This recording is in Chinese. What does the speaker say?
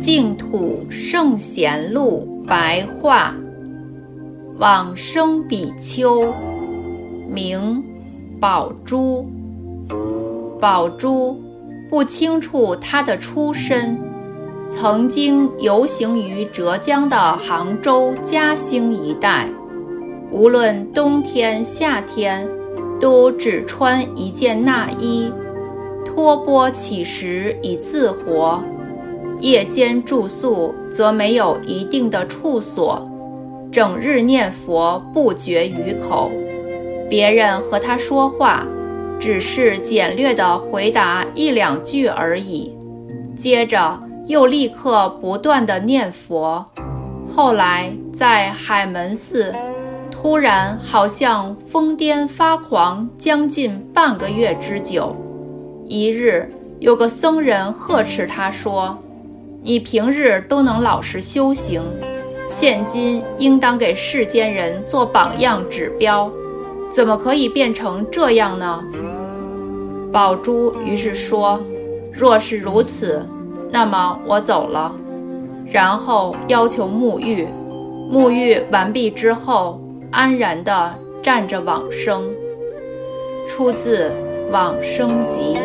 净土圣贤录白话，往生比丘，名宝珠。宝珠不清楚他的出身，曾经游行于浙江的杭州、嘉兴一带，无论冬天夏天，都只穿一件纳衣，托钵乞食以自活。夜间住宿则没有一定的处所，整日念佛不绝于口。别人和他说话，只是简略的回答一两句而已，接着又立刻不断地念佛。后来在海门寺，突然好像疯癫发狂，将近半个月之久。一日，有个僧人呵斥他说。你平日都能老实修行，现今应当给世间人做榜样指标，怎么可以变成这样呢？宝珠于是说：“若是如此，那么我走了。”然后要求沐浴，沐浴完毕之后，安然地站着往生。出自《往生集》。